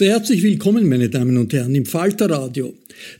Sehr herzlich willkommen, meine Damen und Herren, im Falterradio.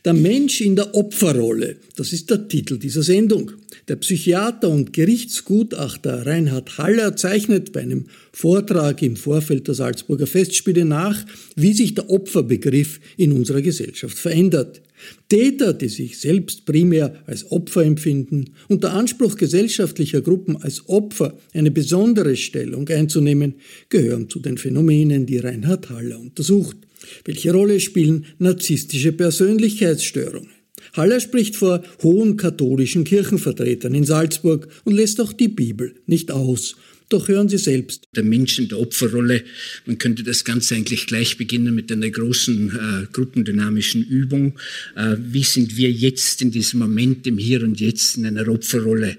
Der Mensch in der Opferrolle, das ist der Titel dieser Sendung. Der Psychiater und Gerichtsgutachter Reinhard Haller zeichnet bei einem Vortrag im Vorfeld der Salzburger Festspiele nach, wie sich der Opferbegriff in unserer Gesellschaft verändert. Täter, die sich selbst primär als Opfer empfinden und der Anspruch gesellschaftlicher Gruppen als Opfer eine besondere Stellung einzunehmen, gehören zu den Phänomenen, die Reinhard Haller untersucht. Welche Rolle spielen narzisstische Persönlichkeitsstörungen? Haller spricht vor hohen katholischen Kirchenvertretern in Salzburg und lässt auch die Bibel nicht aus doch hören Sie selbst. Der Mensch in der Opferrolle, man könnte das Ganze eigentlich gleich beginnen mit einer großen äh, gruppendynamischen Übung. Äh, wie sind wir jetzt in diesem Moment, im Hier und Jetzt, in einer Opferrolle?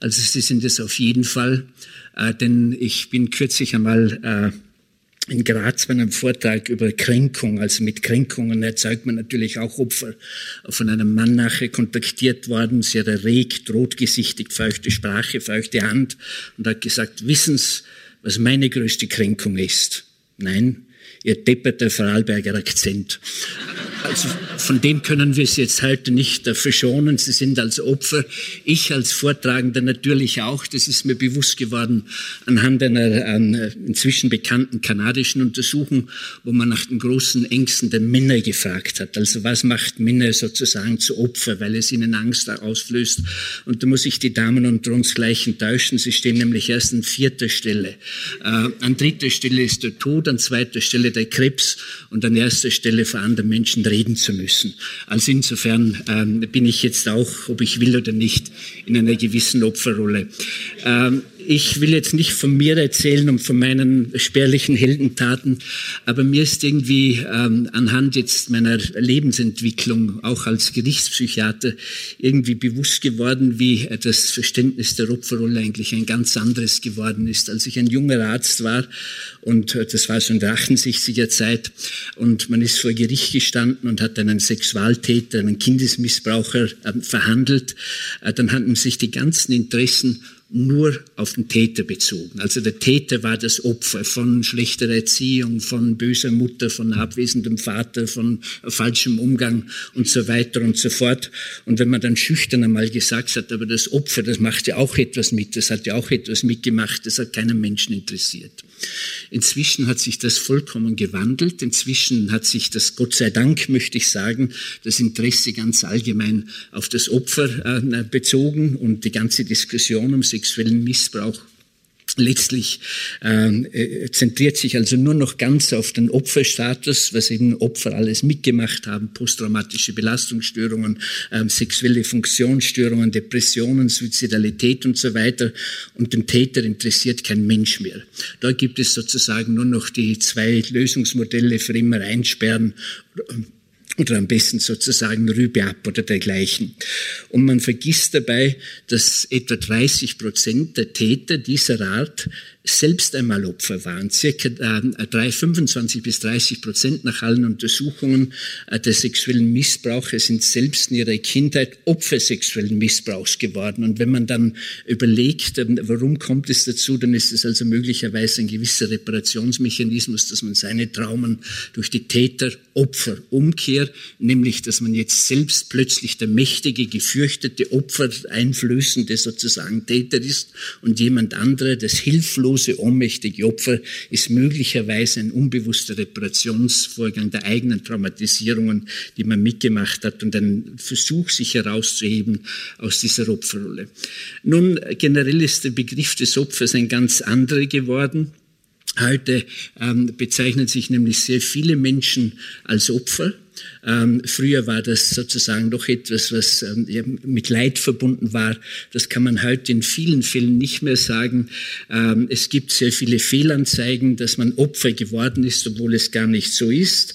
Also Sie sind es auf jeden Fall, äh, denn ich bin kürzlich einmal äh, in Graz bei einem Vortrag über Kränkung, also mit Kränkungen erzeugt man natürlich auch Opfer, von einem Mann nachher kontaktiert worden, sehr erregt, rotgesichtig, feuchte Sprache, feuchte Hand und hat gesagt, wissen Sie, was meine größte Kränkung ist? Nein, Ihr depperter Vorarlberger Akzent. Also von dem können wir es jetzt heute nicht verschonen. Sie sind als Opfer, ich als Vortragender natürlich auch. Das ist mir bewusst geworden anhand einer an, inzwischen bekannten kanadischen Untersuchung, wo man nach den großen Ängsten der Männer gefragt hat. Also was macht Männer sozusagen zu Opfer, weil es ihnen Angst ausflößt. Und da muss ich die Damen unter uns gleich enttäuschen. Sie stehen nämlich erst an vierter Stelle. Äh, an dritter Stelle ist der Tod, an zweiter Stelle der Krebs und an erster Stelle vor anderen Menschen reden zu müssen. Also insofern ähm, bin ich jetzt auch, ob ich will oder nicht, in einer gewissen Opferrolle. Ähm, ich will jetzt nicht von mir erzählen und von meinen spärlichen Heldentaten, aber mir ist irgendwie ähm, anhand jetzt meiner Lebensentwicklung, auch als Gerichtspsychiater, irgendwie bewusst geworden, wie das Verständnis der Opferrolle eigentlich ein ganz anderes geworden ist. Als ich ein junger Arzt war, und äh, das war so in der 68er Zeit, und man ist vor Gericht gestanden und hat einen Sexualtäter, einen Kindesmissbraucher äh, verhandelt, äh, dann hatten sich die ganzen Interessen nur auf den Täter bezogen. Also der Täter war das Opfer von schlechter Erziehung, von böser Mutter, von abwesendem Vater, von falschem Umgang und so weiter und so fort. Und wenn man dann schüchtern einmal gesagt hat, aber das Opfer, das macht ja auch etwas mit, das hat ja auch etwas mitgemacht, das hat keinen Menschen interessiert. Inzwischen hat sich das vollkommen gewandelt. Inzwischen hat sich das, Gott sei Dank, möchte ich sagen, das Interesse ganz allgemein auf das Opfer äh, bezogen und die ganze Diskussion um sexuellen Missbrauch Letztlich ähm, äh, zentriert sich also nur noch ganz auf den Opferstatus, was eben Opfer alles mitgemacht haben, posttraumatische Belastungsstörungen, ähm, sexuelle Funktionsstörungen, Depressionen, Suizidalität und so weiter. Und den Täter interessiert kein Mensch mehr. Da gibt es sozusagen nur noch die zwei Lösungsmodelle für immer einsperren oder am besten sozusagen Rübe ab oder dergleichen. Und man vergisst dabei, dass etwa 30 Prozent der Täter dieser Art selbst einmal Opfer waren. Circa äh, 25 bis 30 Prozent nach allen Untersuchungen äh, der sexuellen Missbrauche sind selbst in ihrer Kindheit Opfer sexuellen Missbrauchs geworden. Und wenn man dann überlegt, äh, warum kommt es dazu, dann ist es also möglicherweise ein gewisser Reparationsmechanismus, dass man seine Traumen durch die Täter-Opfer-Umkehr, nämlich dass man jetzt selbst plötzlich der mächtige, gefürchtete Opfer, einflößende sozusagen Täter ist und jemand andere das hilflose hilflose, ohnmächtige Opfer ist möglicherweise ein unbewusster Reparationsvorgang der eigenen Traumatisierungen, die man mitgemacht hat und ein Versuch, sich herauszuheben aus dieser Opferrolle. Nun, generell ist der Begriff des Opfers ein ganz anderer geworden. Heute ähm, bezeichnen sich nämlich sehr viele Menschen als Opfer. Ähm, früher war das sozusagen doch etwas, was ähm, mit Leid verbunden war. Das kann man heute in vielen Fällen nicht mehr sagen. Ähm, es gibt sehr viele Fehlanzeigen, dass man Opfer geworden ist, obwohl es gar nicht so ist.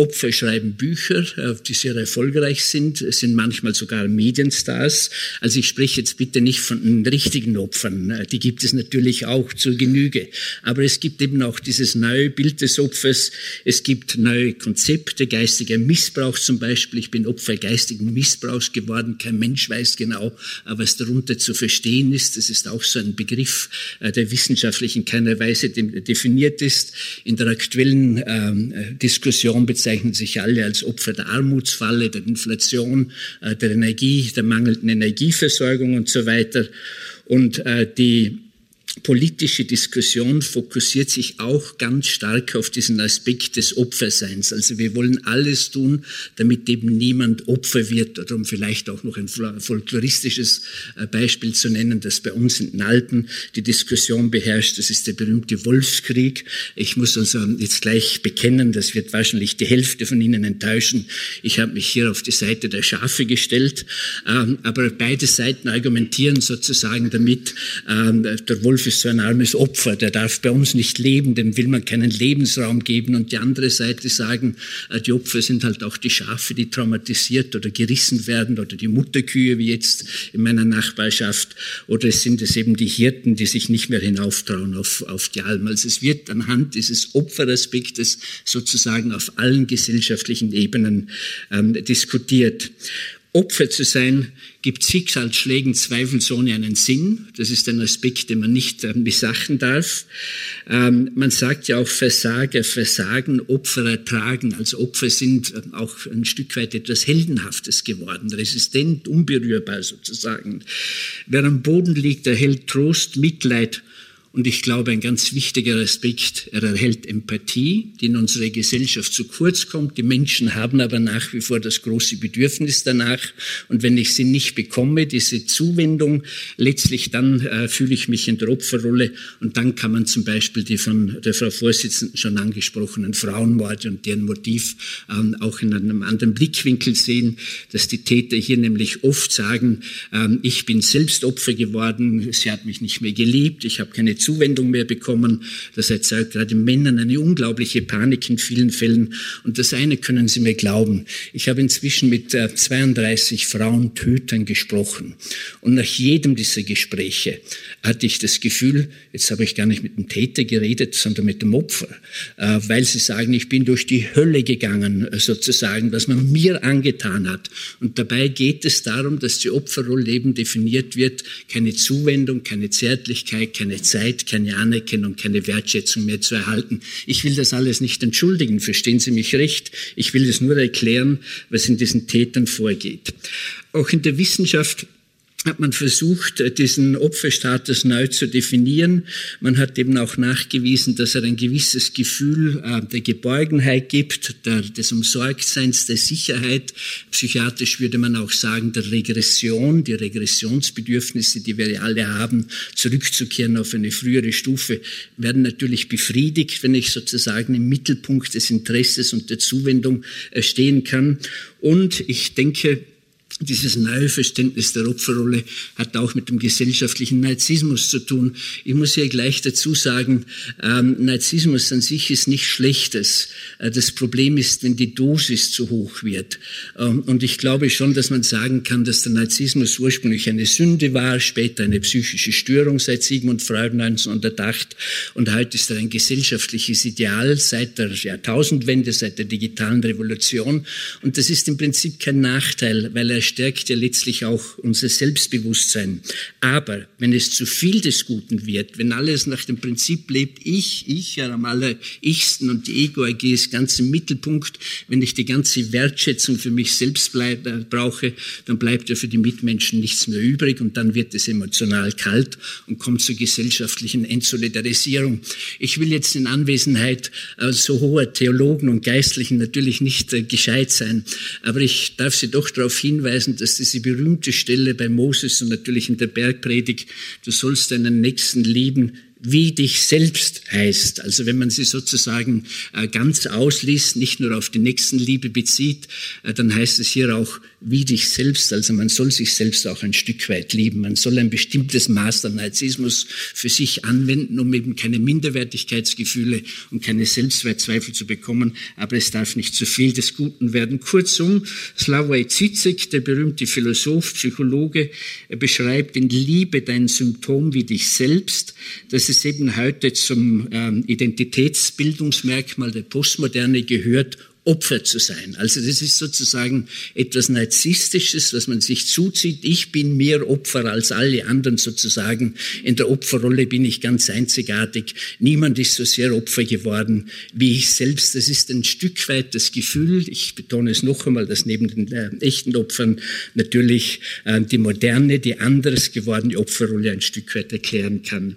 Opfer schreiben Bücher, äh, die sehr erfolgreich sind, sind manchmal sogar Medienstars. Also ich spreche jetzt bitte nicht von den richtigen Opfern, äh, die gibt es natürlich auch zur Genüge. Aber es gibt eben auch dieses neue Bild des Opfers. Es gibt neue Konzepte, geistiger Missbrauch zum Beispiel. Ich bin Opfer geistigen Missbrauchs geworden. Kein Mensch weiß genau, äh, was darunter zu verstehen ist. Das ist auch so ein Begriff, der wissenschaftlich in keiner Weise definiert ist. In der aktuellen ähm, Diskussion bezeichnet bezeichnen sich alle als Opfer der Armutsfalle, der Inflation, äh, der Energie, der mangelnden Energieversorgung und so weiter. Und äh, die politische Diskussion fokussiert sich auch ganz stark auf diesen Aspekt des Opferseins. Also wir wollen alles tun, damit eben niemand Opfer wird. Oder um vielleicht auch noch ein folkloristisches äh, Beispiel zu nennen, das bei uns in den Alpen die Diskussion beherrscht. Das ist der berühmte Wolfskrieg. Ich muss also jetzt gleich bekennen, das wird wahrscheinlich die Hälfte von Ihnen enttäuschen. Ich habe mich hier auf die Seite der Schafe gestellt. Ähm, aber beide Seiten argumentieren sozusagen damit, ähm, der Wolf Wolf ist so ein armes Opfer, der darf bei uns nicht leben, dem will man keinen Lebensraum geben. Und die andere Seite sagen, äh, die Opfer sind halt auch die Schafe, die traumatisiert oder gerissen werden oder die Mutterkühe, wie jetzt in meiner Nachbarschaft. Oder es sind es eben die Hirten, die sich nicht mehr hinauftrauen auf, auf die Alm. Also es wird anhand dieses Opferaspektes sozusagen auf allen gesellschaftlichen Ebenen ähm, diskutiert. Opfer zu sein, gibt Schicksalsschlägen zweifelsohne einen Sinn. Das ist ein Aspekt, den man nicht äh, missachten darf. Ähm, man sagt ja auch Versager, Versagen, Opfer ertragen. Also Opfer sind äh, auch ein Stück weit etwas Heldenhaftes geworden, resistent, unberührbar sozusagen. Wer am Boden liegt, erhält Trost, Mitleid und ich glaube, ein ganz wichtiger Aspekt, er erhält Empathie, die in unserer Gesellschaft zu kurz kommt. Die Menschen haben aber nach wie vor das große Bedürfnis danach. Und wenn ich sie nicht bekomme, diese Zuwendung, letztlich dann äh, fühle ich mich in der Opferrolle. Und dann kann man zum Beispiel die von der Frau Vorsitzenden schon angesprochenen Frauenmorde und deren Motiv ähm, auch in einem anderen Blickwinkel sehen, dass die Täter hier nämlich oft sagen, ähm, ich bin selbst Opfer geworden, sie hat mich nicht mehr geliebt, ich habe keine Zuwendung mehr bekommen. Das erzeugt gerade Männern eine unglaubliche Panik in vielen Fällen. Und das eine können Sie mir glauben. Ich habe inzwischen mit 32 äh, Frauentötern gesprochen. Und nach jedem dieser Gespräche hatte ich das Gefühl, jetzt habe ich gar nicht mit dem Täter geredet, sondern mit dem Opfer, äh, weil sie sagen, ich bin durch die Hölle gegangen, äh, sozusagen, was man mir angetan hat. Und dabei geht es darum, dass die Opferrolle eben definiert wird, keine Zuwendung, keine Zärtlichkeit, keine Zeit, keine Anerkennung, keine Wertschätzung mehr zu erhalten. Ich will das alles nicht entschuldigen, verstehen Sie mich recht. Ich will es nur erklären, was in diesen Tätern vorgeht. Auch in der Wissenschaft hat man versucht, diesen Opferstatus neu zu definieren. Man hat eben auch nachgewiesen, dass er ein gewisses Gefühl äh, der Geborgenheit gibt, der, des Umsorgtseins, der Sicherheit. Psychiatrisch würde man auch sagen, der Regression, die Regressionsbedürfnisse, die wir alle haben, zurückzukehren auf eine frühere Stufe, werden natürlich befriedigt, wenn ich sozusagen im Mittelpunkt des Interesses und der Zuwendung äh, stehen kann. Und ich denke, dieses neue Verständnis der Opferrolle hat auch mit dem gesellschaftlichen Narzissmus zu tun. Ich muss hier gleich dazu sagen, ähm, Narzissmus an sich ist nichts Schlechtes. Äh, das Problem ist, wenn die Dosis zu hoch wird. Ähm, und ich glaube schon, dass man sagen kann, dass der Narzissmus ursprünglich eine Sünde war, später eine psychische Störung seit Sigmund Freud 1908 und heute ist er ein gesellschaftliches Ideal seit der Jahrtausendwende, seit der digitalen Revolution. Und das ist im Prinzip kein Nachteil, weil er stärkt ja letztlich auch unser Selbstbewusstsein. Aber wenn es zu viel des Guten wird, wenn alles nach dem Prinzip lebt, ich, ich ja am allerichsten und die Ego-AG ist ganz im Mittelpunkt, wenn ich die ganze Wertschätzung für mich selbst bleib, äh, brauche, dann bleibt ja für die Mitmenschen nichts mehr übrig und dann wird es emotional kalt und kommt zur gesellschaftlichen Entsolidarisierung. Ich will jetzt in Anwesenheit äh, so hoher Theologen und Geistlichen natürlich nicht äh, gescheit sein, aber ich darf Sie doch darauf hinweisen, hinweisen, dass diese berühmte Stelle bei Moses und natürlich in der Bergpredigt, du sollst deinen Nächsten lieben wie dich selbst heißt. Also wenn man sie sozusagen äh, ganz ausliest, nicht nur auf die Nächstenliebe bezieht, äh, dann heißt es hier auch wie dich selbst. Also man soll sich selbst auch ein Stück weit lieben. Man soll ein bestimmtes Maß an Narzissmus für sich anwenden, um eben keine Minderwertigkeitsgefühle und keine Selbstwertzweifel zu bekommen. Aber es darf nicht zu viel des Guten werden. Kurzum, Slavoj Zizek, der berühmte Philosoph, Psychologe, beschreibt in Liebe dein Symptom wie dich selbst. Das es eben heute zum ähm, Identitätsbildungsmerkmal der Postmoderne gehört Opfer zu sein. Also das ist sozusagen etwas Narzisstisches, was man sich zuzieht. Ich bin mehr Opfer als alle anderen sozusagen. In der Opferrolle bin ich ganz einzigartig. Niemand ist so sehr Opfer geworden wie ich selbst. Das ist ein Stück weit das Gefühl, ich betone es noch einmal, dass neben den äh, echten Opfern natürlich äh, die moderne, die anderes gewordene Opferrolle ein Stück weit erklären kann.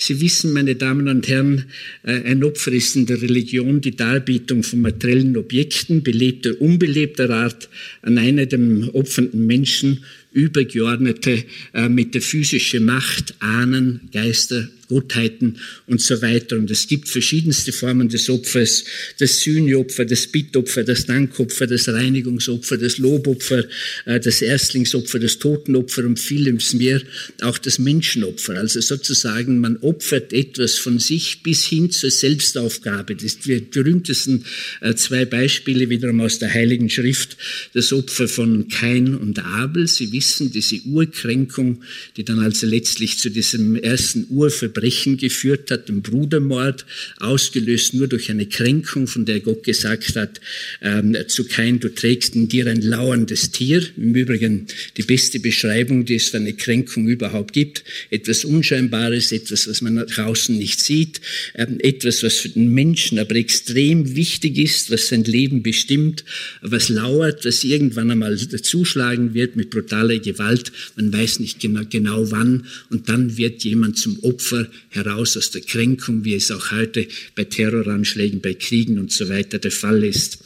Sie wissen, meine Damen und Herren, äh, ein Opfer ist in der Religion die Darbietung von materiellen Objekten, belebter, unbelebter Art, an einer dem opfernden Menschen übergeordnete äh, metaphysische Macht, Ahnen, Geister, Gottheiten und so weiter. Und es gibt verschiedenste Formen des Opfers, das Sühneopfer, das Bittopfer, das Dankopfer, das Reinigungsopfer, das Lobopfer, äh, das Erstlingsopfer, das Totenopfer und vieles mehr, auch das Menschenopfer. Also sozusagen, man opfert etwas von sich bis hin zur Selbstaufgabe. Das die berühmtesten äh, zwei Beispiele wiederum aus der Heiligen Schrift, das Opfer von Kain und Abel. Sie wissen, diese Urkränkung, die dann also letztlich zu diesem ersten Urverbrechen Verbrechen geführt hat, den Brudermord, ausgelöst nur durch eine Kränkung, von der Gott gesagt hat, ähm, zu kein, du trägst in dir ein lauerndes Tier. Im Übrigen die beste Beschreibung, die es für eine Kränkung überhaupt gibt. Etwas Unscheinbares, etwas, was man draußen nicht sieht, ähm, etwas, was für den Menschen aber extrem wichtig ist, was sein Leben bestimmt, was lauert, was irgendwann einmal zuschlagen wird mit brutaler Gewalt. Man weiß nicht genau, genau wann. Und dann wird jemand zum Opfer heraus aus der Kränkung, wie es auch heute bei Terroranschlägen, bei Kriegen und so weiter der Fall ist.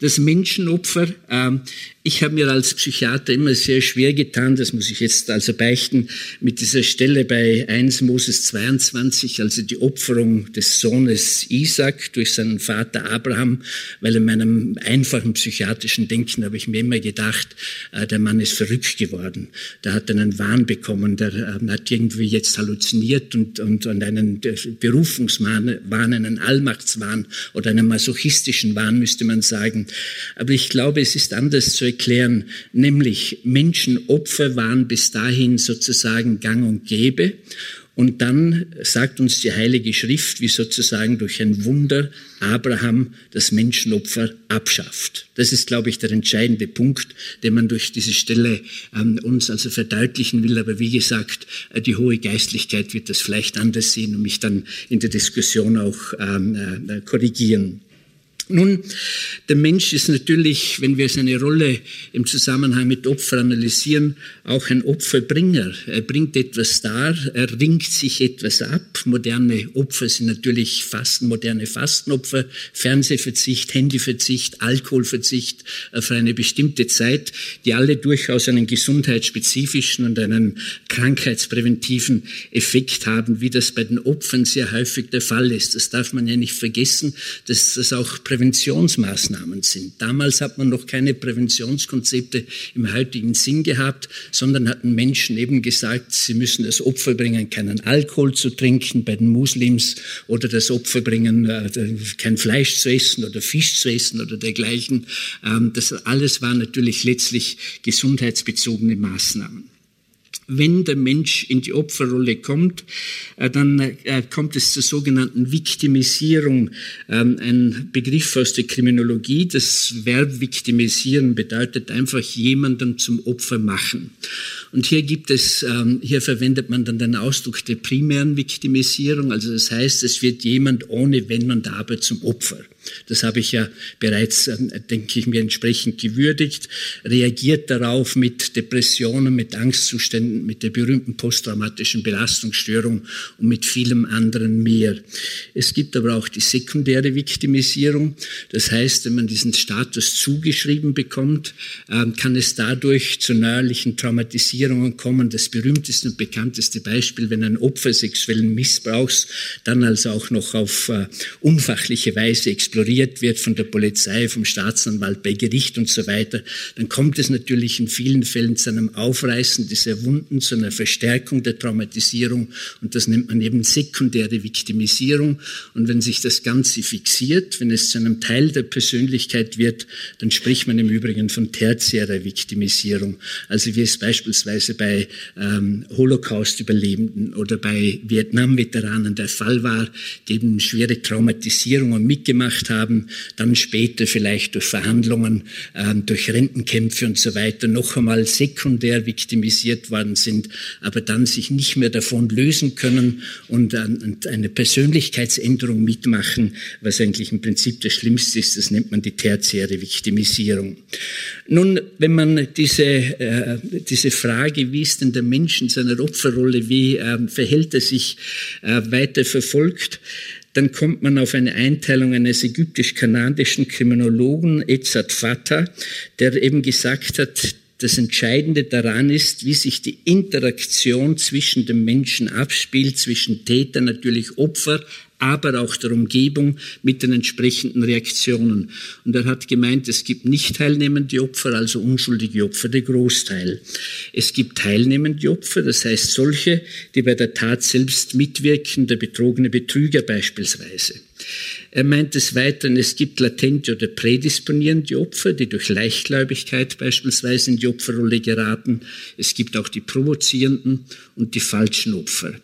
Das Menschenopfer ähm, ich habe mir als Psychiater immer sehr schwer getan, das muss ich jetzt also beichten, mit dieser Stelle bei 1 Moses 22, also die Opferung des Sohnes Isaac durch seinen Vater Abraham, weil in meinem einfachen psychiatrischen Denken habe ich mir immer gedacht, äh, der Mann ist verrückt geworden. Der hat einen Wahn bekommen, der äh, hat irgendwie jetzt halluziniert und, und, und einen Berufungswahn, einen Allmachtswahn oder einen masochistischen Wahn, müsste man sagen. Aber ich glaube, es ist anders zu erklären, nämlich Menschenopfer waren bis dahin sozusagen gang und gäbe. Und dann sagt uns die Heilige Schrift, wie sozusagen durch ein Wunder Abraham das Menschenopfer abschafft. Das ist, glaube ich, der entscheidende Punkt, den man durch diese Stelle ähm, uns also verdeutlichen will. Aber wie gesagt, äh, die hohe Geistlichkeit wird das vielleicht anders sehen und mich dann in der Diskussion auch ähm, äh, korrigieren. Nun, der Mensch ist natürlich, wenn wir seine Rolle im Zusammenhang mit Opfer analysieren, auch ein Opferbringer. Er bringt etwas dar, er ringt sich etwas ab. Moderne Opfer sind natürlich Fasten, moderne Fastenopfer, Fernsehverzicht, Handyverzicht, Alkoholverzicht für eine bestimmte Zeit, die alle durchaus einen gesundheitsspezifischen und einen krankheitspräventiven Effekt haben, wie das bei den Opfern sehr häufig der Fall ist. Das darf man ja nicht vergessen, dass das auch Präventionsmaßnahmen sind. Damals hat man noch keine Präventionskonzepte im heutigen Sinn gehabt, sondern hatten Menschen eben gesagt, sie müssen das Opfer bringen, keinen Alkohol zu trinken bei den Muslims oder das Opfer bringen, äh, kein Fleisch zu essen oder Fisch zu essen oder dergleichen. Ähm, das alles waren natürlich letztlich gesundheitsbezogene Maßnahmen wenn der Mensch in die Opferrolle kommt, äh, dann äh, kommt es zur sogenannten Viktimisierung. Ähm, ein Begriff aus der Kriminologie. Das Verb viktimisieren bedeutet einfach jemanden zum Opfer machen. Und hier gibt es, ähm, hier verwendet man dann den Ausdruck der primären Viktimisierung. Also das heißt, es wird jemand ohne Wenn und Aber zum Opfer. Das habe ich ja bereits, ähm, denke ich mir, entsprechend gewürdigt, reagiert darauf mit Depressionen, mit Angstzuständen, mit der berühmten posttraumatischen Belastungsstörung und mit vielem anderen mehr. Es gibt aber auch die sekundäre Viktimisierung. Das heißt, wenn man diesen Status zugeschrieben bekommt, ähm, kann es dadurch zu neuerlichen Traumatisierungen kommen. Das berühmteste und bekannteste Beispiel, wenn ein Opfer sexuellen Missbrauchs dann also auch noch auf äh, unfachliche Weise explodiert, exploriert wird von der Polizei, vom Staatsanwalt, bei Gericht und so weiter, dann kommt es natürlich in vielen Fällen zu einem Aufreißen dieser Wunden, zu einer Verstärkung der Traumatisierung und das nennt man eben sekundäre Viktimisierung. Und wenn sich das Ganze fixiert, wenn es zu einem Teil der Persönlichkeit wird, dann spricht man im Übrigen von tertiärer Viktimisierung. Also wie es beispielsweise bei ähm, Holocaust-Überlebenden oder bei Vietnam-Veteranen der Fall war, die eben schwere Traumatisierungen mitgemacht gemacht haben, dann später vielleicht durch Verhandlungen, äh, durch Rentenkämpfe und so weiter noch einmal sekundär viktimisiert worden sind, aber dann sich nicht mehr davon lösen können und, äh, und eine Persönlichkeitsänderung mitmachen, was eigentlich im Prinzip das Schlimmste ist, das nennt man die tertiäre Viktimisierung. Nun, wenn man diese, äh, diese Frage, wie ist denn der Mensch in seiner Opferrolle, wie äh, verhält er sich, äh, weiter verfolgt, dann kommt man auf eine Einteilung eines ägyptisch-kanadischen Kriminologen, Edzard Fatah, der eben gesagt hat, das Entscheidende daran ist, wie sich die Interaktion zwischen dem Menschen abspielt, zwischen Täter, natürlich Opfer, aber auch der Umgebung mit den entsprechenden Reaktionen. Und er hat gemeint, es gibt nicht teilnehmende Opfer, also unschuldige Opfer, der Großteil. Es gibt teilnehmende Opfer, das heißt solche, die bei der Tat selbst mitwirken, der betrogene Betrüger beispielsweise. Er meint des Weiteren, es gibt latente oder prädisponierende Opfer, die durch Leichtgläubigkeit beispielsweise in die Opferrolle geraten. Es gibt auch die provozierenden und die falschen Opfer.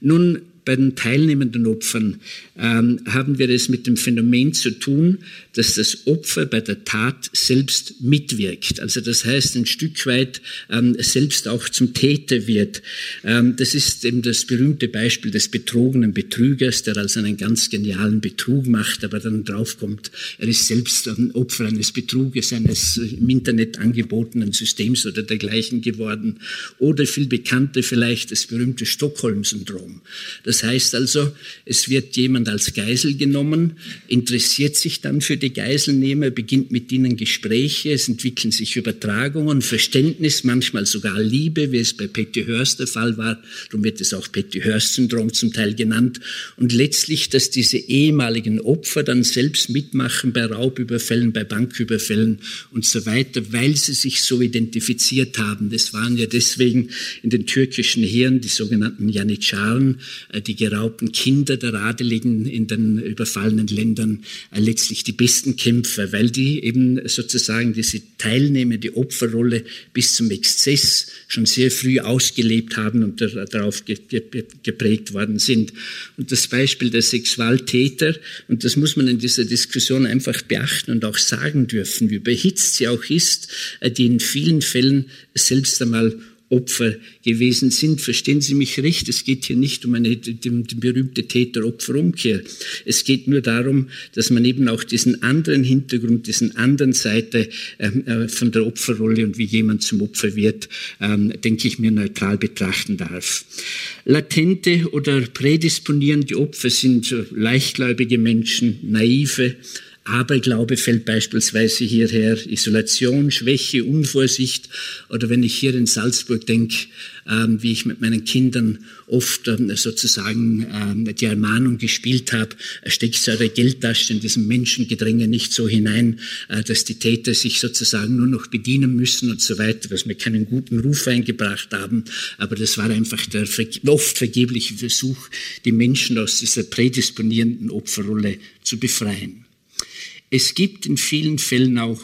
Nun, bei den teilnehmenden Opfern ähm, haben wir es mit dem Phänomen zu tun, dass das Opfer bei der Tat selbst mitwirkt. Also das heißt, ein Stück weit ähm, selbst auch zum Täter wird. Ähm, das ist eben das berühmte Beispiel des betrogenen Betrügers, der also einen ganz genialen Betrug macht, aber dann draufkommt, er ist selbst ein Opfer eines Betruges, eines im Internet angebotenen Systems oder dergleichen geworden. Oder viel bekannter vielleicht das berühmte Stockholm-Syndrom. Das heißt also, es wird jemand als Geisel genommen, interessiert sich dann für die Geiselnehmer, beginnt mit ihnen Gespräche, es entwickeln sich Übertragungen, Verständnis, manchmal sogar Liebe, wie es bei Petty Hearst der Fall war. Darum wird es auch Petty Hearst-Syndrom zum Teil genannt. Und letztlich, dass diese ehemaligen Opfer dann selbst mitmachen bei Raubüberfällen, bei Banküberfällen und so weiter, weil sie sich so identifiziert haben. Das waren ja deswegen in den türkischen Heeren die sogenannten Janitscharen, äh, die geraubten Kinder der Adeligen in den überfallenen Ländern, äh, letztlich die besten Kämpfer, weil die eben sozusagen diese teilnehmende Opferrolle bis zum Exzess schon sehr früh ausgelebt haben und darauf geprägt worden sind. Und das Beispiel der Sexualtäter, und das muss man in dieser Diskussion einfach beachten und auch sagen dürfen, wie überhitzt sie auch ist, äh, die in vielen Fällen selbst einmal Opfer gewesen sind. Verstehen Sie mich recht, es geht hier nicht um eine die, die berühmte Täter-Opfer-Umkehr. Es geht nur darum, dass man eben auch diesen anderen Hintergrund, diesen anderen Seite ähm, äh, von der Opferrolle und wie jemand zum Opfer wird, ähm, denke ich mir, neutral betrachten darf. Latente oder prädisponierende Opfer sind leichtgläubige Menschen, naive, Aberglaube fällt beispielsweise hierher, Isolation, Schwäche, Unvorsicht. Oder wenn ich hier in Salzburg denke, ähm, wie ich mit meinen Kindern oft ähm, sozusagen ähm, die Ermahnung gespielt habe, steckt eure Geldtasche in diesem Menschengedränge nicht so hinein, äh, dass die Täter sich sozusagen nur noch bedienen müssen und so weiter, was mir keinen guten Ruf eingebracht haben. Aber das war einfach der oft vergebliche Versuch, die Menschen aus dieser prädisponierenden Opferrolle zu befreien. Es gibt in vielen Fällen auch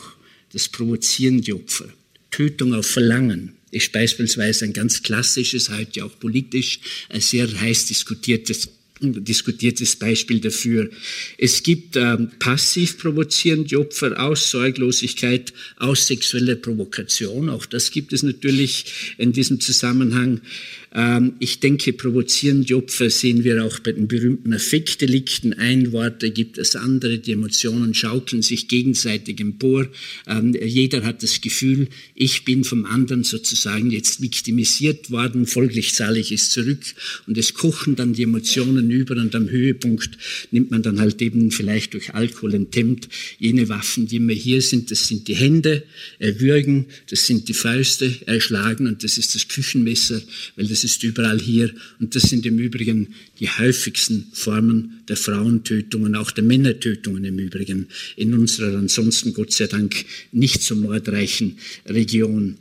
das provozierende Opfer. Tötung auf Verlangen ist beispielsweise ein ganz klassisches, heute auch politisch, ein sehr heiß diskutiertes diskutiertes Beispiel dafür. Es gibt ähm, passiv provozierende Opfer aus Sorglosigkeit, aus sexueller Provokation. Auch das gibt es natürlich in diesem Zusammenhang. Ähm, ich denke, provozierende Opfer sehen wir auch bei den berühmten Affektdelikten. Ein Wort ergibt das andere. Die Emotionen schaukeln sich gegenseitig empor. Ähm, jeder hat das Gefühl, ich bin vom anderen sozusagen jetzt viktimisiert worden. Folglich zahle ich es zurück. Und es kochen dann die Emotionen über. Und am Höhepunkt nimmt man dann halt eben vielleicht durch Alkohol enthemmt jene Waffen, die immer hier sind. Das sind die Hände, erwürgen. Das sind die Fäuste, erschlagen. Und das ist das Küchenmesser, weil das ist überall hier. Und das sind im Übrigen die häufigsten Formen der Frauentötungen, auch der Männertötungen im Übrigen in unserer ansonsten Gott sei Dank nicht so mordreichen Region.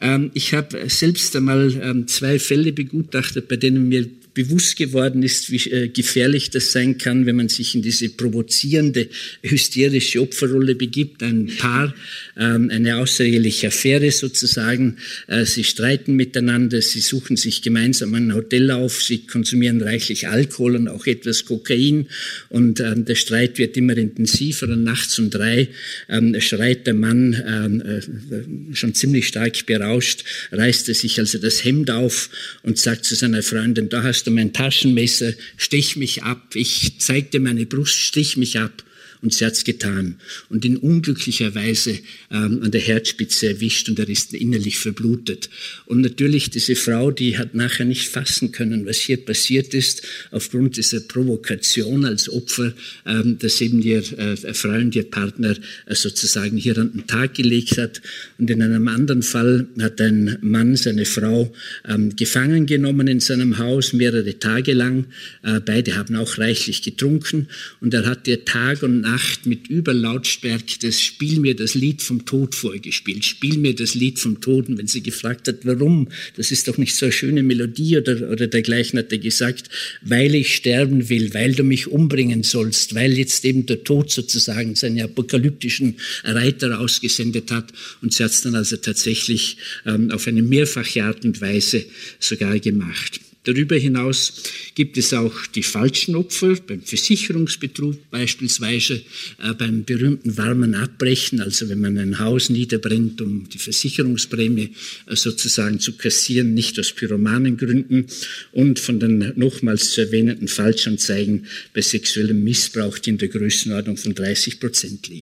Ähm, ich habe selbst einmal ähm, zwei Fälle begutachtet, bei denen mir bewusst geworden ist, wie äh, gefährlich das sein kann, wenn man sich in diese provozierende, hysterische Opferrolle begibt. Ein Paar, ähm, eine außereheliche Affäre sozusagen. Äh, sie streiten miteinander, sie suchen sich gemeinsam ein Hotel auf, sie konsumieren reichlich Alkohol und auch etwas Kokain und ähm, der Streit wird immer intensiver und nachts um drei ähm, schreit der Mann äh, schon ziemlich stark berauscht, reißt er sich also das Hemd auf und sagt zu seiner Freundin, da hast du mein Taschenmesser, stich mich ab. Ich zeigte meine Brust, stich mich ab und sie hat's getan und ihn unglücklicherweise ähm, an der Herzspitze erwischt und er ist innerlich verblutet. Und natürlich diese Frau, die hat nachher nicht fassen können, was hier passiert ist, aufgrund dieser Provokation als Opfer, ähm, dass eben ihr äh, Freund, ihr Partner äh, sozusagen hier an den Tag gelegt hat. Und in einem anderen Fall hat ein Mann seine Frau ähm, gefangen genommen in seinem Haus mehrere Tage lang. Äh, beide haben auch reichlich getrunken und er hat ihr Tag und Nacht Nacht mit Überlautstärke das Spiel mir das Lied vom Tod vorgespielt. Spiel mir das Lied vom Tod. Und wenn sie gefragt hat, warum, das ist doch nicht so eine schöne Melodie oder, oder dergleichen, hat er gesagt, weil ich sterben will, weil du mich umbringen sollst, weil jetzt eben der Tod sozusagen seine apokalyptischen Reiter ausgesendet hat. Und sie hat es dann also tatsächlich ähm, auf eine mehrfache Art und Weise sogar gemacht. Darüber hinaus gibt es auch die falschen Opfer beim Versicherungsbetrug beispielsweise, äh, beim berühmten warmen Abbrechen, also wenn man ein Haus niederbrennt, um die Versicherungsprämie äh, sozusagen zu kassieren, nicht aus Pyromanengründen und von den nochmals zu erwähnenden Falschanzeigen bei sexuellem Missbrauch, die in der Größenordnung von 30 Prozent liegen.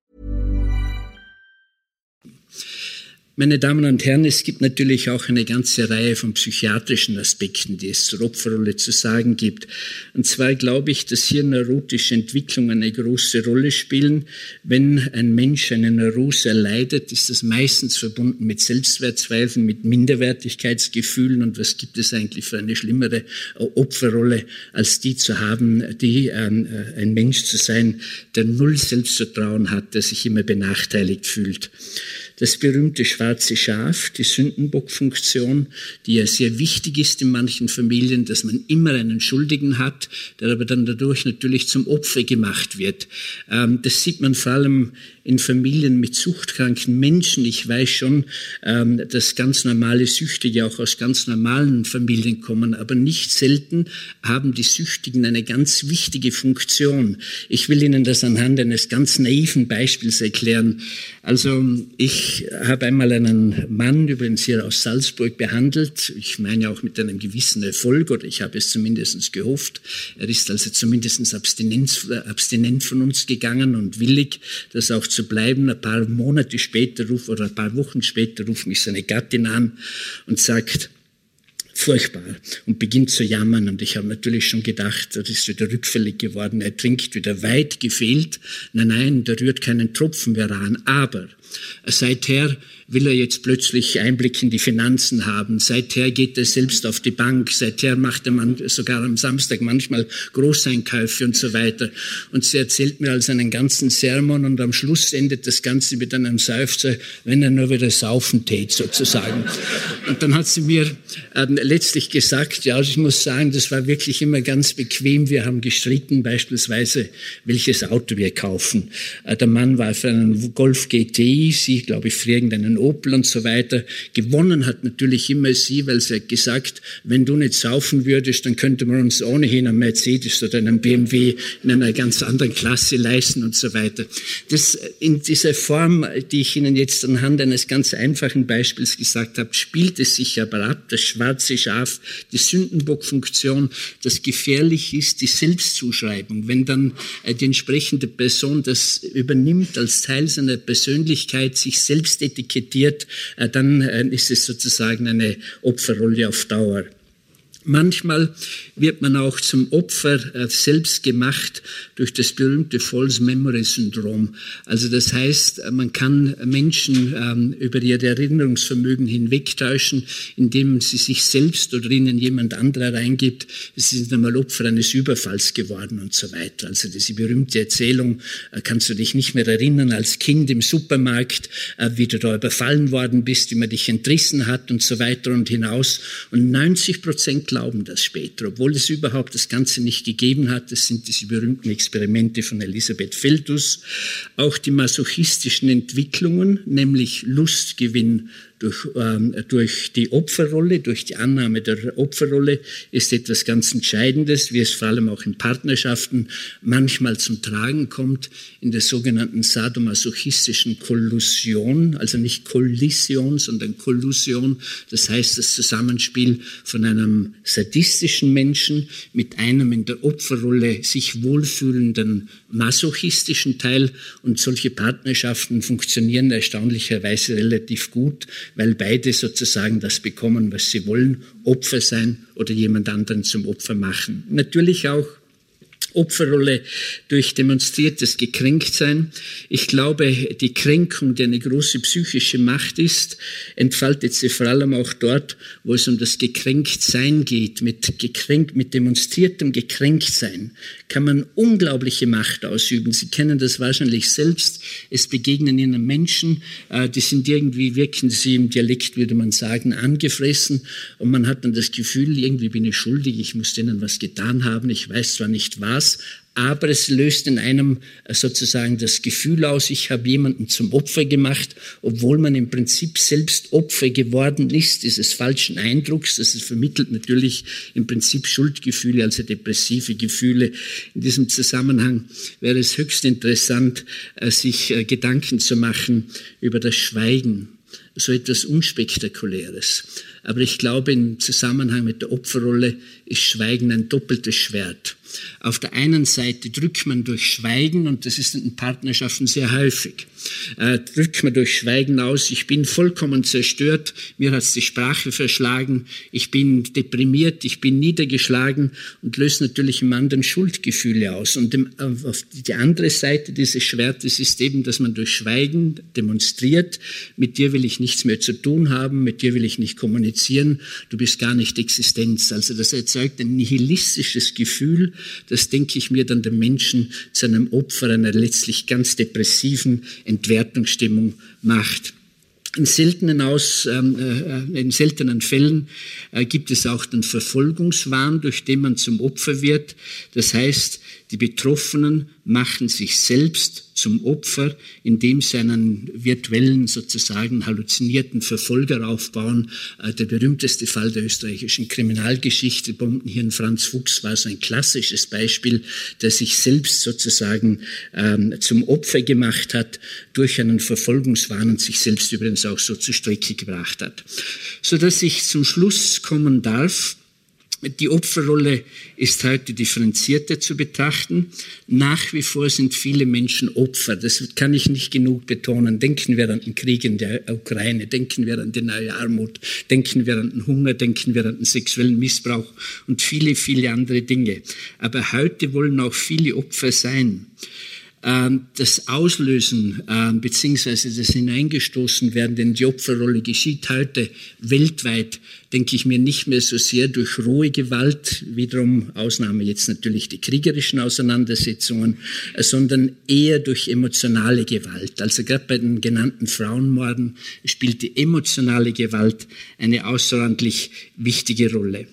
Meine Damen und Herren, es gibt natürlich auch eine ganze Reihe von psychiatrischen Aspekten, die es zur Opferrolle zu sagen gibt. Und zwar glaube ich, dass hier neurotische Entwicklungen eine große Rolle spielen. Wenn ein Mensch eine Neurose erleidet, ist das meistens verbunden mit Selbstwertzweifeln, mit Minderwertigkeitsgefühlen. Und was gibt es eigentlich für eine schlimmere Opferrolle, als die zu haben, die ähm, äh, ein Mensch zu sein, der null Selbstvertrauen hat, der sich immer benachteiligt fühlt. Das berühmte schwarze Schaf, die Sündenbockfunktion, die ja sehr wichtig ist in manchen Familien, dass man immer einen Schuldigen hat, der aber dann dadurch natürlich zum Opfer gemacht wird. Ähm, das sieht man vor allem in Familien mit suchtkranken Menschen. Ich weiß schon, ähm, dass ganz normale Süchtige auch aus ganz normalen Familien kommen, aber nicht selten haben die Süchtigen eine ganz wichtige Funktion. Ich will Ihnen das anhand eines ganz naiven Beispiels erklären. Also ich habe einmal einen Mann, übrigens hier aus Salzburg, behandelt. Ich meine auch mit einem gewissen Erfolg, oder ich habe es zumindest gehofft. Er ist also zumindest abstinent, von uns gegangen und willig, das auch zu bleiben. Ein paar Monate später ruf, oder ein paar Wochen später ruft mich seine Gattin an und sagt, furchtbar und beginnt zu jammern. Und ich habe natürlich schon gedacht, das ist wieder rückfällig geworden. Er trinkt wieder weit gefehlt. Nein, nein, da rührt keinen Tropfen mehr an. Aber seither will er jetzt plötzlich Einblick in die Finanzen haben. Seither geht er selbst auf die Bank. Seither macht er sogar am Samstag manchmal Großeinkäufe und so weiter. Und sie erzählt mir also einen ganzen Sermon und am Schluss endet das Ganze mit einem Seufzer, wenn er nur wieder saufen tät sozusagen. Und dann hat sie mir äh, letztlich gesagt, ja, ich muss sagen, das war wirklich immer ganz bequem. Wir haben gestritten, beispielsweise, welches Auto wir kaufen. Äh, der Mann war für einen Golf GTI, sie, glaube ich, für irgendeinen Opel und so weiter. Gewonnen hat natürlich immer sie, weil sie hat gesagt, wenn du nicht saufen würdest, dann könnte man uns ohnehin einen Mercedes oder einen BMW in einer ganz anderen Klasse leisten und so weiter. Das in dieser Form, die ich Ihnen jetzt anhand eines ganz einfachen Beispiels gesagt habe, spielt es sich aber ab, das schwarze Schaf, die Sündenbockfunktion, das gefährlich ist, die Selbstzuschreibung. Wenn dann äh, die entsprechende Person das übernimmt als Teil seiner Persönlichkeit, sich selbst etikettiert, äh, dann äh, ist es sozusagen eine Opferrolle auf Dauer. Manchmal wird man auch zum Opfer äh, selbst gemacht durch das berühmte False Memory Syndrom. Also das heißt, äh, man kann Menschen ähm, über ihr Erinnerungsvermögen hinwegtäuschen, indem sie sich selbst oder ihnen jemand anderer reingibt, sie sind einmal Opfer eines Überfalls geworden und so weiter. Also diese berühmte Erzählung, äh, kannst du dich nicht mehr erinnern als Kind im Supermarkt, wie du da überfallen worden bist, wie man dich entrissen hat und so weiter und hinaus. Und 90 Prozent glauben das später, obwohl es überhaupt das Ganze nicht gegeben hat. Das sind diese berühmten Experimente von Elisabeth Feldus. Auch die masochistischen Entwicklungen, nämlich Lustgewinn durch, ähm, durch die Opferrolle, durch die Annahme der Opferrolle ist etwas ganz Entscheidendes, wie es vor allem auch in Partnerschaften manchmal zum Tragen kommt, in der sogenannten sadomasochistischen Kollusion, also nicht Kollision, sondern Kollusion, das heißt das Zusammenspiel von einem sadistischen Menschen mit einem in der Opferrolle sich wohlfühlenden masochistischen Teil. Und solche Partnerschaften funktionieren erstaunlicherweise relativ gut, weil beide sozusagen das bekommen, was sie wollen, Opfer sein oder jemand anderen zum Opfer machen. Natürlich auch Opferrolle durch demonstriertes Gekränktsein. Ich glaube, die Kränkung, die eine große psychische Macht ist, entfaltet sie vor allem auch dort, wo es um das Gekränktsein geht. Mit, gekränkt, mit demonstriertem Gekränktsein kann man unglaubliche Macht ausüben. Sie kennen das wahrscheinlich selbst. Es begegnen Ihnen Menschen, äh, die sind irgendwie, wirken sie im Dialekt, würde man sagen, angefressen und man hat dann das Gefühl, irgendwie bin ich schuldig, ich muss denen was getan haben, ich weiß zwar nicht was, das, aber es löst in einem äh, sozusagen das Gefühl aus, ich habe jemanden zum Opfer gemacht, obwohl man im Prinzip selbst Opfer geworden ist, dieses falschen Eindrucks. Das vermittelt natürlich im Prinzip Schuldgefühle, also depressive Gefühle. In diesem Zusammenhang wäre es höchst interessant, äh, sich äh, Gedanken zu machen über das Schweigen, so etwas Unspektakuläres. Aber ich glaube, im Zusammenhang mit der Opferrolle ist Schweigen ein doppeltes Schwert. Auf der einen Seite drückt man durch Schweigen, und das ist in Partnerschaften sehr häufig, äh, drückt man durch Schweigen aus, ich bin vollkommen zerstört, mir hat die Sprache verschlagen, ich bin deprimiert, ich bin niedergeschlagen und löst natürlich im anderen Schuldgefühle aus. Und dem, auf die andere Seite dieses Schwertes ist eben, dass man durch Schweigen demonstriert, mit dir will ich nichts mehr zu tun haben, mit dir will ich nicht kommunizieren, du bist gar nicht Existenz. Also das erzeugt ein nihilistisches Gefühl, das denke ich mir dann den Menschen zu einem Opfer einer letztlich ganz depressiven Entwertungsstimmung macht. in seltenen, Aus, ähm, äh, in seltenen Fällen äh, gibt es auch den Verfolgungswahn, durch den man zum Opfer wird. Das heißt, die Betroffenen machen sich selbst zum Opfer, indem sie einen virtuellen, sozusagen halluzinierten Verfolger aufbauen. Äh, der berühmteste Fall der österreichischen Kriminalgeschichte, Bombenhirn Franz Fuchs, war so ein klassisches Beispiel, der sich selbst sozusagen ähm, zum Opfer gemacht hat durch einen Verfolgungswahn und sich selbst übrigens auch so zur Strecke gebracht hat. Sodass ich zum Schluss kommen darf, die Opferrolle ist heute differenzierter zu betrachten. Nach wie vor sind viele Menschen Opfer. Das kann ich nicht genug betonen. Denken wir an den Krieg in der Ukraine, denken wir an die neue Armut, denken wir an den Hunger, denken wir an den sexuellen Missbrauch und viele, viele andere Dinge. Aber heute wollen auch viele Opfer sein. Ähm, das Auslösen ähm, beziehungsweise das Hineingestoßen werden in die Opferrolle geschieht heute weltweit, denke ich mir, nicht mehr so sehr durch rohe Gewalt, wiederum Ausnahme jetzt natürlich die kriegerischen Auseinandersetzungen, äh, sondern eher durch emotionale Gewalt. Also gerade bei den genannten Frauenmorden spielt die emotionale Gewalt eine außerordentlich wichtige Rolle.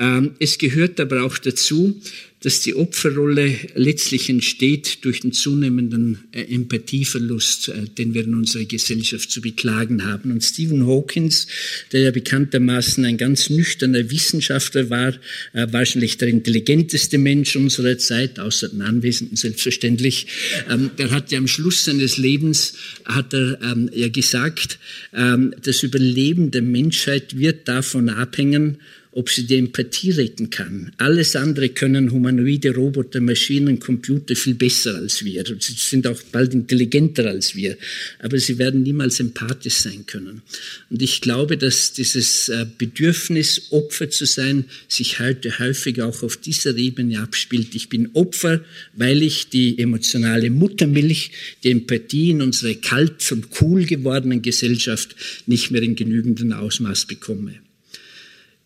Ähm, es gehört aber auch dazu, dass die Opferrolle letztlich entsteht durch den zunehmenden äh, Empathieverlust, äh, den wir in unserer Gesellschaft zu beklagen haben. Und Stephen Hawkins, der ja bekanntermaßen ein ganz nüchterner Wissenschaftler war, äh, wahrscheinlich der intelligenteste Mensch unserer Zeit, außer den Anwesenden selbstverständlich, ähm, der hat ja am Schluss seines Lebens, hat er ähm, ja gesagt, ähm, das Überleben der Menschheit wird davon abhängen, ob sie die Empathie retten kann. Alles andere können humanoide Roboter, Maschinen, Computer viel besser als wir. Sie sind auch bald intelligenter als wir, aber sie werden niemals empathisch sein können. Und ich glaube, dass dieses äh, Bedürfnis, Opfer zu sein, sich heute häufig auch auf dieser Ebene abspielt. Ich bin Opfer, weil ich die emotionale Muttermilch, die Empathie in unserer kalt und cool gewordenen Gesellschaft nicht mehr in genügendem Ausmaß bekomme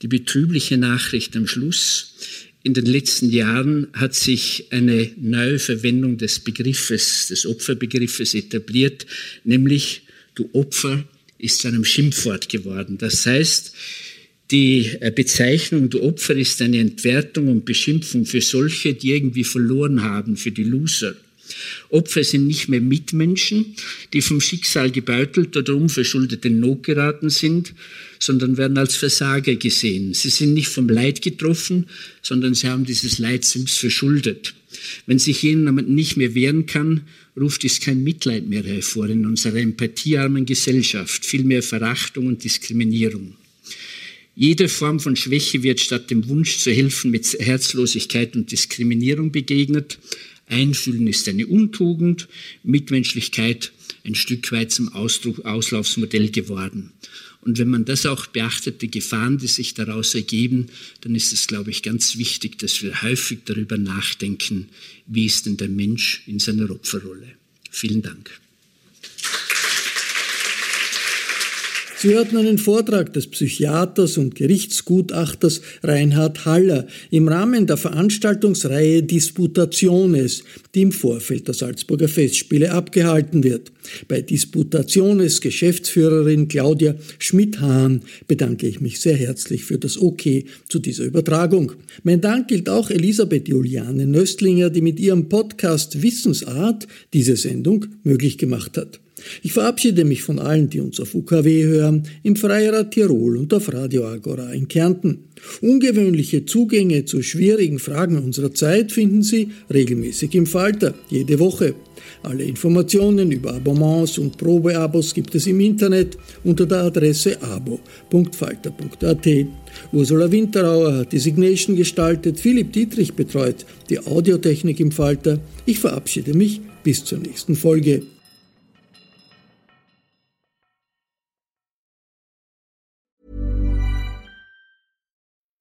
die betrübliche Nachricht am Schluss. In den letzten Jahren hat sich eine neue Verwendung des Begriffes, des Opferbegriffes etabliert, nämlich du Opfer ist zu einem Schimpfwort geworden. Das heißt, die äh, Bezeichnung du Opfer ist eine Entwertung und Beschimpfung für solche, die irgendwie verloren haben, für die Loser. Opfer sind nicht mehr Mitmenschen, die vom Schicksal gebeutelt oder unverschuldet in Not geraten sind, sondern werden als Versager gesehen. Sie sind nicht vom Leid getroffen, sondern sie haben dieses Leid selbst verschuldet. Wenn sich jemand nicht mehr wehren kann, ruft es kein Mitleid mehr hervor in unserer empathiearmen Gesellschaft, vielmehr Verachtung und Diskriminierung. Jede Form von Schwäche wird statt dem Wunsch zu helfen mit Herzlosigkeit und Diskriminierung begegnet. Einfühlen ist eine Untugend, Mitmenschlichkeit ein Stück weit zum Ausdruck, Auslaufsmodell geworden. Und wenn man das auch beachtet, die Gefahren, die sich daraus ergeben, dann ist es, glaube ich, ganz wichtig, dass wir häufig darüber nachdenken, wie ist denn der Mensch in seiner Opferrolle. Vielen Dank. Sie hörten einen Vortrag des Psychiaters und Gerichtsgutachters Reinhard Haller im Rahmen der Veranstaltungsreihe Disputationes, die im Vorfeld der Salzburger Festspiele abgehalten wird. Bei Disputationes Geschäftsführerin Claudia Schmidt-Hahn bedanke ich mich sehr herzlich für das OK zu dieser Übertragung. Mein Dank gilt auch Elisabeth Juliane Nöstlinger, die mit ihrem Podcast Wissensart diese Sendung möglich gemacht hat. Ich verabschiede mich von allen, die uns auf UKW hören, im Freirad Tirol und auf Radio Agora in Kärnten. Ungewöhnliche Zugänge zu schwierigen Fragen unserer Zeit finden Sie regelmäßig im Falter, jede Woche. Alle Informationen über Abonnements und Probeabos gibt es im Internet unter der Adresse abo.falter.at. Ursula Winterauer hat die Signation gestaltet, Philipp Dietrich betreut die Audiotechnik im Falter. Ich verabschiede mich bis zur nächsten Folge.